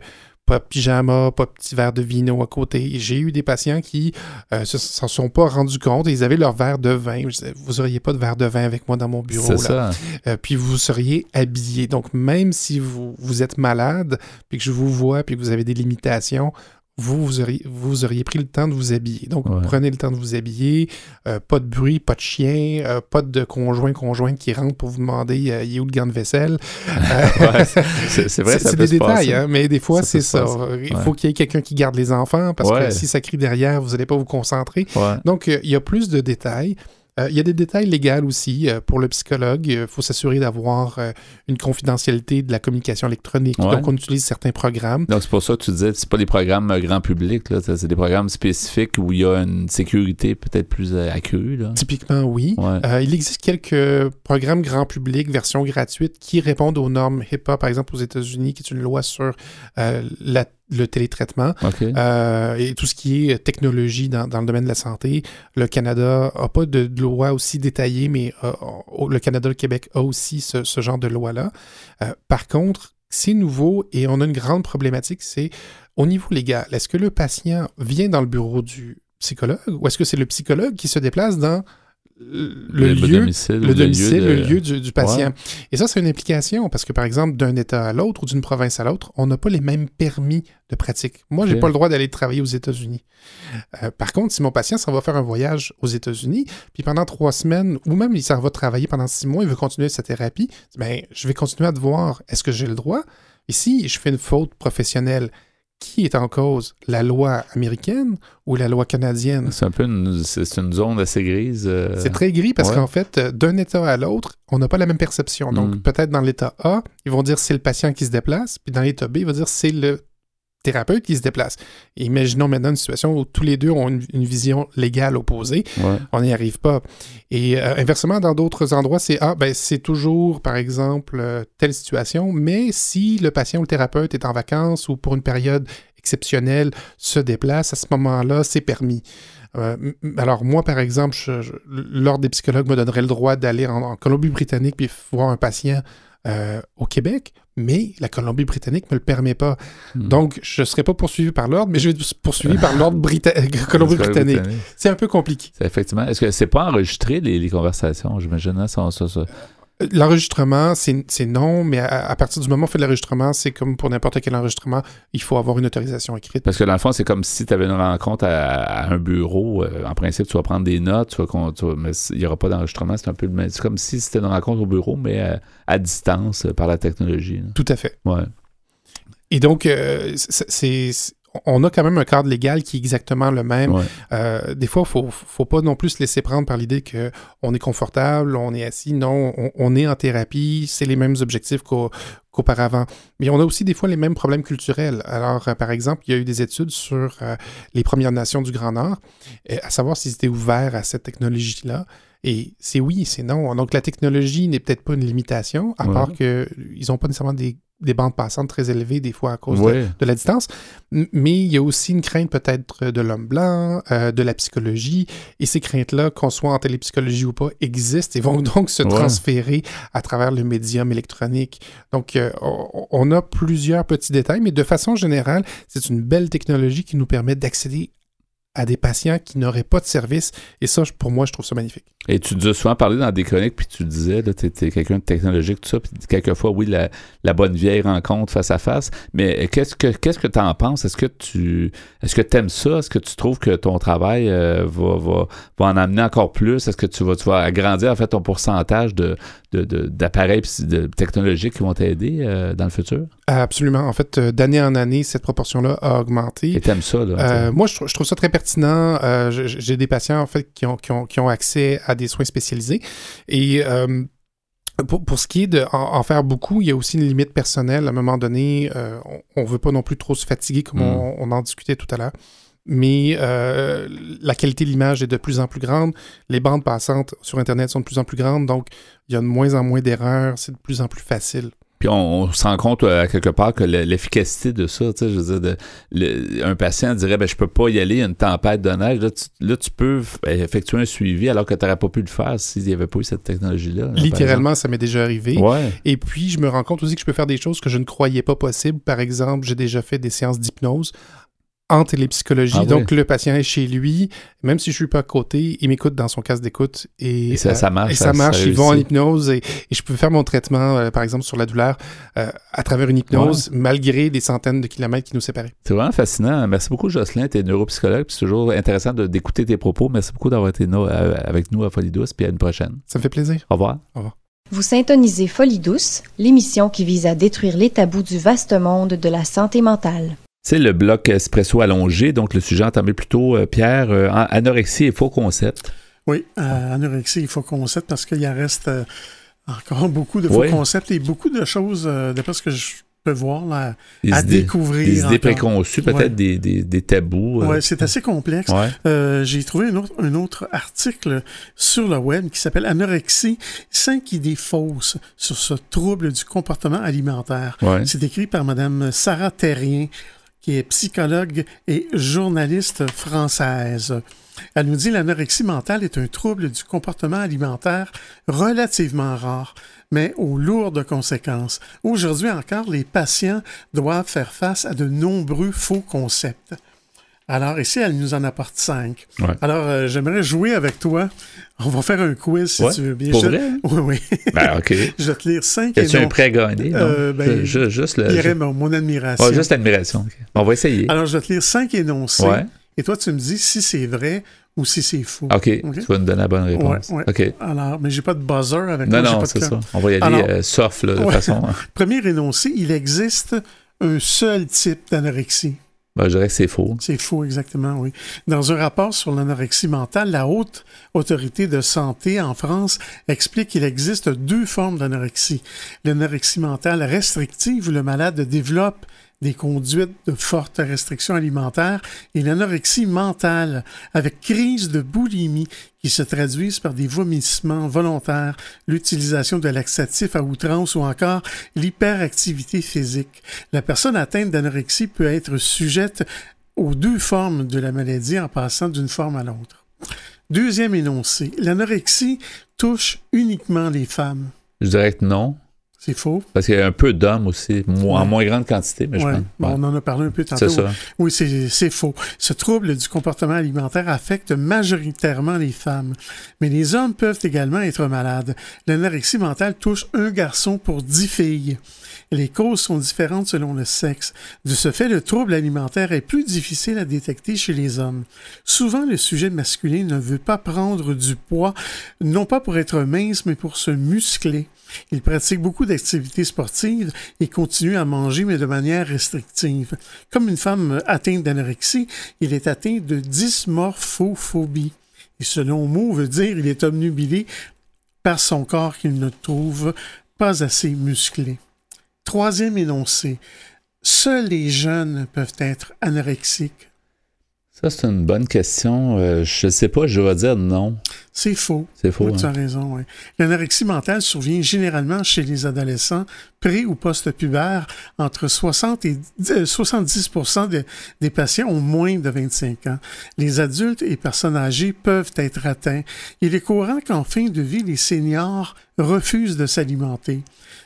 pas pyjama, pas petit verre de vino à côté. J'ai eu des patients qui euh, s'en sont pas rendus compte. Ils avaient leur verre de vin. vous auriez pas de verre de vin avec moi dans mon bureau. C'est ça. Euh, puis vous seriez habillé. Donc, même si vous, vous êtes malade, puis que je vous vois, puis que vous avez des limitations, vous, vous auriez, vous auriez pris le temps de vous habiller. Donc, prenez le temps de vous habiller. Euh, pas de bruit, pas de chien, euh, pas de conjoint, conjointe qui rentre pour vous demander euh, il est où le gant de vaisselle. <laughs> c'est vrai, <laughs> C'est des détails, hein, mais des fois, c'est ça. Il faut qu'il y ait quelqu'un qui garde les enfants parce que si ça crie derrière, vous n'allez pas vous concentrer. Donc, il y a plus de détails. Euh, il y a des détails légaux aussi euh, pour le psychologue. Il faut s'assurer d'avoir euh, une confidentialité de la communication électronique. Donc, on utilise certains programmes. Donc, c'est pour ça que tu disais, c'est pas des programmes grand public, c'est des programmes spécifiques où il y a une sécurité peut-être plus accrue. Typiquement, oui. il existe quelques programmes grand public, version gratuite, qui répondent aux normes HIPAA, par exemple aux États-Unis, qui est une loi sur la le télétraitement euh, et tout ce qui est technologie dans, le domaine de la santé. Le Canada n'a pas de, loi aussi détaillée, mais euh, le Canada, le Québec a aussi ce, genre de loi-là. Euh, par contre, c'est nouveau et on a une grande problématique, c'est au niveau légal. Est-ce que le patient vient dans le bureau du psychologue ou est-ce que c'est le psychologue qui se déplace dans le, lieu, domicile, le, domicile, le lieu, du, patient. Et ça, c'est une implication parce que, par exemple, d'un État à l'autre ou d'une province à l'autre, on n'a pas les mêmes permis de pratique. Moi, j'ai pas le droit d'aller travailler aux États-Unis. Euh, par contre, si mon patient s'en va faire un voyage aux États-Unis, puis pendant trois semaines, ou même il s'en va travailler pendant six mois, il veut continuer sa thérapie, ben, je vais continuer à devoir, est-ce que j'ai le droit? Et si je fais une faute professionnelle, qui est en cause? La loi américaine ou la loi canadienne? C'est un peu une, c'est une zone assez grise. Euh. C'est très gris parce qu'en fait, euh, d'un État à l'autre, on n'a pas la même perception. Donc, mm. peut-être dans l'État A, ils vont dire c'est le patient qui se déplace, puis dans l'État B, ils vont dire c'est le thérapeute qui se déplace. imaginons maintenant une situation où tous les deux ont une, vision légale opposée. On n'y arrive pas. Et euh, inversement, dans d'autres endroits, c'est ah, ben, c'est toujours, par exemple, euh, telle situation, mais si le patient ou le thérapeute est en vacances ou pour une période exceptionnelle se déplace, à ce moment-là, c'est permis. Euh, alors moi, par exemple, l'ordre des psychologues me donnerait le droit d'aller en, Colombie-Britannique puis voir un patient au Québec, mais la Colombie-Britannique ne me le permet pas. Hmm. Donc, je ne serai pas poursuivi par l'ordre, mais je vais être poursuivi par l'ordre <laughs> Colombie-Britannique. C'est un peu compliqué. Effectivement. Est-ce que c'est pas enregistré, les, conversations, j'imagine, hein, ça, ça, ça. L'enregistrement, c'est non, mais à, partir du moment où on fait l'enregistrement, c'est comme pour n'importe quel enregistrement, il faut avoir une autorisation écrite. Parce que dans le fond, c'est comme si tu avais une rencontre à, un bureau. Euh, en principe, tu vas prendre des notes, mais il n'y aura pas d'enregistrement. C'est un peu C'est comme si c'était une rencontre au bureau, mais euh, à, distance euh, par la technologie. Tout à fait. Ouais. Et donc, c'est on a quand même un cadre légal qui est exactement le même. Euh, des fois, il ne faut pas non plus se laisser prendre par l'idée qu'on est confortable, on est assis. Non, on, est en thérapie, c'est les mêmes objectifs qu'auparavant. Mais on a aussi des fois les mêmes problèmes culturels. Alors, euh, par exemple, il y a eu des études sur euh, les Premières Nations du Grand Nord, à savoir s'ils étaient ouverts à cette technologie-là. Et c'est oui, c'est non. Donc la technologie n'est peut-être pas une limitation, à part qu'ils n'ont pas nécessairement des des bandes passantes très élevées, des fois à cause de, la distance. Mais il y a aussi une crainte peut-être de l'homme blanc, euh, de la psychologie. Et ces craintes-là, qu'on soit en télépsychologie ou pas, existent et vont <laughs> donc se transférer à travers le médium électronique. Donc, euh, on a plusieurs petits détails, mais de façon générale, c'est une belle technologie qui nous permet d'accéder à des patients qui n'auraient pas de service. Et ça, pour moi, je trouve ça magnifique. Et tu as souvent parlé dans des chroniques, puis tu disais, tu étais quelqu'un de technologique, tout ça, puis quelquefois, oui, la, bonne vieille rencontre face à face. Mais qu'est-ce que que tu en penses? Est-ce que tu est-ce que aimes ça? Est-ce que tu trouves que ton travail euh, va, va, va, en amener encore plus? Est-ce que tu vas, tu vas agrandir en fait ton pourcentage de, d'appareils de, technologiques qui vont t'aider euh, dans le futur? Absolument. En fait, euh, d'année en année, cette proportion-là a augmenté. Et t'aimes ça, là? moi, je, trouve ça très pertinent. J'ai des patients, en fait, qui ont, qui ont, qui ont accès à des soins spécialisés. Et euh, pour, pour, ce qui est d'en faire beaucoup, il y a aussi une limite personnelle. À un moment donné, euh, on ne veut pas non plus trop se fatiguer, comme mm. on, en discutait tout à l'heure. Mais euh, la qualité de l'image est de plus en plus grande. Les bandes passantes sur Internet sont de plus en plus grandes. Donc, il y a de moins en moins d'erreurs. C'est de plus en plus facile. Puis on, se rend compte euh, à quelque part que l'efficacité de ça, tu sais, je veux dire, un patient dirait, ben je peux pas y aller, il y a une tempête de neige. Là, tu, peux effectuer un suivi alors que tu n'aurais pas pu le faire s'il n'y avait pas eu cette technologie-là. Littéralement, ça m'est déjà arrivé. Et puis, je me rends compte aussi que je peux faire des choses que je ne croyais pas possibles. Par exemple, j'ai déjà fait des séances d'hypnose en télépsychologie. Ah donc, le patient est chez lui, même si je suis pas à côté, il m'écoute dans son casque d'écoute. Et, ça, ça, marche. Et ça, marche. ils vont en hypnose et, je peux faire mon traitement, euh, par exemple, sur la douleur euh, à travers une hypnose, malgré des centaines de kilomètres qui nous séparaient. C'est vraiment fascinant. Merci beaucoup, Jocelyn. Tu es neuropsychologue. C'est toujours intéressant d'écouter tes propos. Merci beaucoup d'avoir été euh, avec nous à Folie Douce. Puis à une prochaine. Ça me fait plaisir. Au revoir. Au revoir. Vous syntonisez Folie Douce, l'émission qui vise à détruire les tabous du vaste monde de la santé mentale. C'est le bloc espresso allongé, donc le sujet entamé plutôt, euh, Pierre, euh, anorexie et faux concept. Oui, euh, anorexie et faux concept parce qu'il y en reste encore beaucoup de faux concepts et beaucoup de choses, d'après ce que je peux voir, là, à découvrir. Des idées préconçues, peut-être des, des, tabous. Oui, c'est assez complexe. J'ai trouvé un autre, un autre article sur le web qui s'appelle Anorexie, cinq idées fausses sur ce trouble du comportement alimentaire. C'est écrit par Mme Sarah Terrien qui est psychologue et journaliste française. Elle nous dit l'anorexie mentale est un trouble du comportement alimentaire relativement rare, mais aux lourdes conséquences. Aujourd'hui encore, les patients doivent faire face à de nombreux faux concepts. Alors ici, elle nous en apporte cinq. Alors, euh, j'aimerais jouer avec toi. On va faire un quiz si tu veux bien. Pour vrai? <laughs> Oui, oui. Ben, OK. <laughs> je vais te lire cinq. Est-ce un prêt gagné? Euh, ben, je, juste le. mon, admiration. juste l'admiration. On va essayer. Alors, je vais te lire cinq énoncés. Et toi, tu me dis si c'est vrai ou si c'est faux. OK. Tu vas nous donner la bonne réponse. OK. Alors, mais j'ai pas de buzzer avec non, moi. Non, non, c'est ça. On va y aller euh, soft, là, de façon. Hein. <laughs> Premier énoncé, il existe un seul type d'anorexie. Ben, je dirais c'est faux. C'est faux, exactement, oui. Dans un rapport sur l'anorexie mentale, la haute autorité de santé en France explique qu'il existe deux formes d'anorexie. L'anorexie mentale restrictive, où le malade développe des conduites de forte restriction alimentaire et l'anorexie mentale avec crise de boulimie qui se traduisent par des vomissements volontaires, l'utilisation de laxatifs à outrance ou encore l'hyperactivité physique. La personne atteinte d'anorexie peut être sujette aux deux formes de la maladie en passant d'une forme à l'autre. Deuxième énoncé, l'anorexie touche uniquement les femmes. Je dirais que non. C'est faux. Parce qu'il y a un peu d'hommes aussi, en moins grande quantité, mais je pense. On en a parlé un peu tantôt. C'est ça. Oui, c'est faux. Ce trouble du comportement alimentaire affecte majoritairement les femmes. Mais les hommes peuvent également être malades. L'anorexie mentale touche un garçon pour dix filles. Les causes sont différentes selon le sexe. De ce fait, le trouble alimentaire est plus difficile à détecter chez les hommes. Souvent, le sujet masculin ne veut pas prendre du poids, non pas pour être mince, mais pour se muscler. Il pratique beaucoup d'activités sportives et continue à manger, mais de manière restrictive. Comme une femme atteinte d'anorexie, il est atteint de dysmorphophobie. Et ce long mot veut dire qu'il est obnubilé par son corps qu'il ne trouve pas assez musclé. Troisième énoncé. Seuls les jeunes peuvent être anorexiques. Ça, c'est une bonne question. Euh, je ne sais pas, je vais dire non. C'est faux. C'est faux. Tu as hein. raison, oui. L'anorexie mentale survient généralement chez les adolescents pré- ou post-pubères. Entre 60 et 70% euh, des patients ont moins de 25 ans. Les adultes et personnes âgées peuvent être atteints. Il est courant qu'en fin de vie, les seniors refusent de s'alimenter.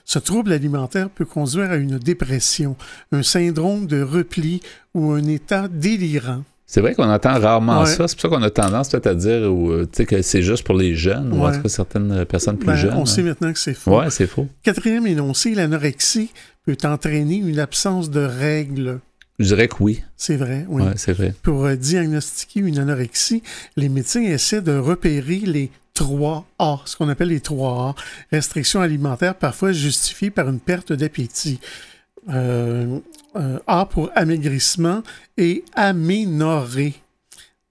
Ce trouble alimentaire peut conduire à une dépression, un syndrome de repli ou un état délirant. C'est vrai qu'on entend rarement ça. C'est pour ça qu'on a tendance peut-être à dire euh, que c'est juste pour les jeunes ou en tout cas certaines personnes plus ben, jeunes. On sait maintenant que c'est faux. Oui, c'est faux. Quatrième énoncé, l'anorexie peut entraîner une absence de règles. Je dirais que oui. C'est vrai, oui. Ouais, c'est vrai. Pour euh, diagnostiquer une anorexie, les médecins essaient de repérer les 3 A, ce qu'on appelle les 3 A, restrictions alimentaires parfois justifiées par une perte d'appétit. Euh, euh, A pour amaigrissement et aménorrhée.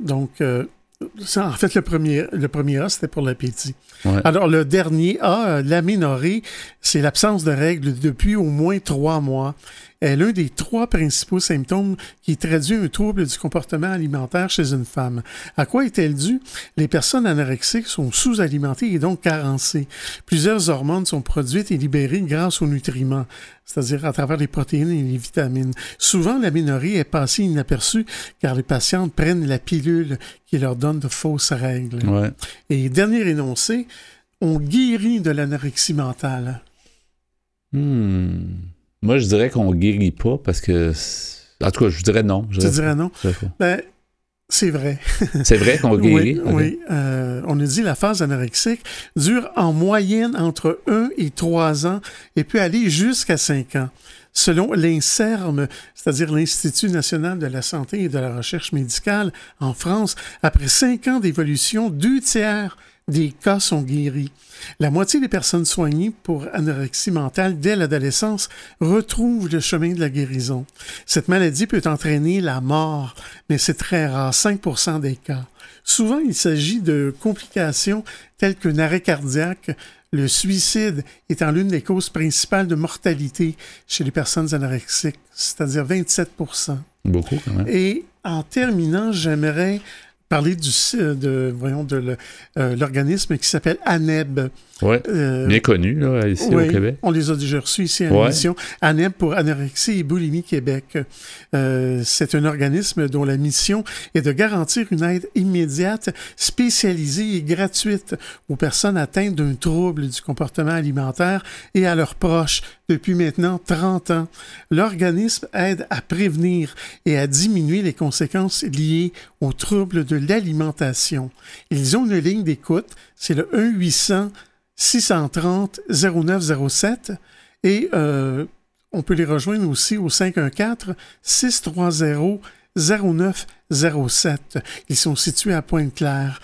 Donc, euh, en fait, le premier, le premier A, c'était pour l'appétit. Alors, le dernier A, l'aménorrhée, c'est l'absence de règles depuis au moins trois mois est l'un des trois principaux symptômes qui traduit un trouble du comportement alimentaire chez une femme. À quoi est-elle due? Les personnes anorexiques sont sous-alimentées et donc carencées. Plusieurs hormones sont produites et libérées grâce aux nutriments, c'est-à-dire à travers les protéines et les vitamines. Souvent, la minorité est passée inaperçue car les patientes prennent la pilule qui leur donne de fausses règles. Et dernier énoncé, on guérit de l'anorexie mentale. Hmm. Moi, je dirais qu'on guérit pas parce que. En tout cas, je dirais non. Je dirais non? Ben, c'est vrai. <laughs> c'est vrai qu'on guérit? Oui, oui. Euh, on a dit la phase anorexique dure en moyenne entre 1 et 3 ans et peut aller jusqu'à 5 ans. Selon l'INSERM, c'est-à-dire l'Institut national de la santé et de la recherche médicale en France, après 5 ans d'évolution, deux tiers des cas sont guéris. La moitié des personnes soignées pour anorexie mentale dès l'adolescence retrouvent le chemin de la guérison. Cette maladie peut entraîner la mort, mais c'est très rare, 5% des cas. Souvent, il s'agit de complications telles qu'un arrêt cardiaque, le suicide étant l'une des causes principales de mortalité chez les personnes anorexiques, c'est-à-dire 27 Beaucoup, quand même. Et en terminant, j'aimerais parler du, de, voyons, de euh, l'organisme qui s'appelle ANEB. Oui, euh, bien connu là, ici au Québec. On les a déjà reçus ici à l'émission. ANEB pour Anorexie et Boulimie Québec. Euh, c'est un organisme dont la mission est de garantir une aide immédiate, spécialisée et gratuite aux personnes atteintes d'un trouble du comportement alimentaire et à leurs proches depuis maintenant 30 ans. L'organisme aide à prévenir et à diminuer les conséquences liées aux troubles de l'alimentation. Ils ont une ligne d'écoute, c'est le 1 800 630 0907 et euh, on peut les rejoindre aussi au 514 630 0907. Ils sont situés à Pointe-Claire.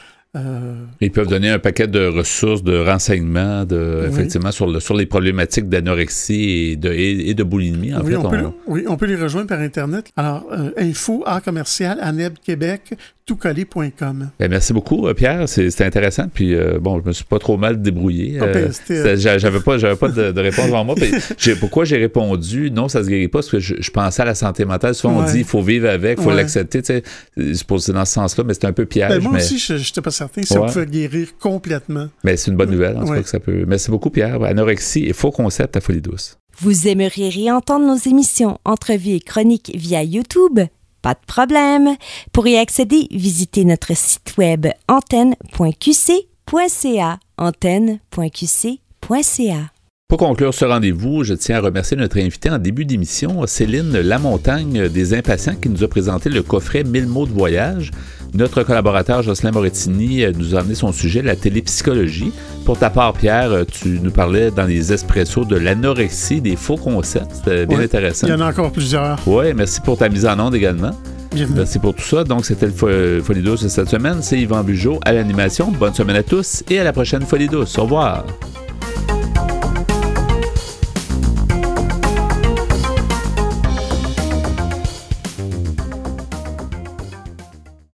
Ils peuvent donner un paquet de ressources, de renseignements, de, effectivement, sur, le, sur les problématiques d'anorexie et de, et, de boulimie. En oui, fait, on, Peut, oui, on peut les rejoindre par Internet. Alors, info à commercial aneb Québec toutcollé.com. Ben, merci beaucoup, euh, Pierre. C'était intéressant. Puis, euh, bon, je me suis pas trop mal débrouillé. Euh, j'avais pas, pas de, réponse devant moi. <laughs> pourquoi j'ai répondu? Non, ça se guérit pas? Parce que je, pensais à la santé mentale. Souvent, on dit il faut vivre avec, il faut l'accepter. C'est dans ce sens-là, mais c'est un peu piège. Ben, moi aussi, je n'étais pas certain si on pouvait guérir complètement. Mais c'est une bonne nouvelle, en tout cas, que ça peut. Merci beaucoup, Pierre. Anorexie et faux concept à folie douce. Vous aimeriez réentendre nos émissions, entrevues et chroniques via YouTube? Pas de problème. Pour y accéder, visitez notre site web antenne.qc.ca. antenne.qc.ca. Pour conclure ce rendez-vous, je tiens à remercier notre invité en début d'émission, Céline Lamontagne des Impatients, qui nous a présenté le coffret 1000 mots de voyage. Notre collaborateur Jocelyn Morettini nous a amené son sujet, la télépsychologie. Pour ta part, Pierre, tu nous parlais dans les espressos de l'anorexie, des faux concepts. C'était bien intéressant. Il y en a encore plusieurs. Oui, merci pour ta mise en onde également. Merci pour tout ça. Donc, c'était le Folie douce de cette semaine. C'est Yvan Bugeaud à l'animation. Bonne semaine à tous et à la prochaine Folie douce. Au revoir.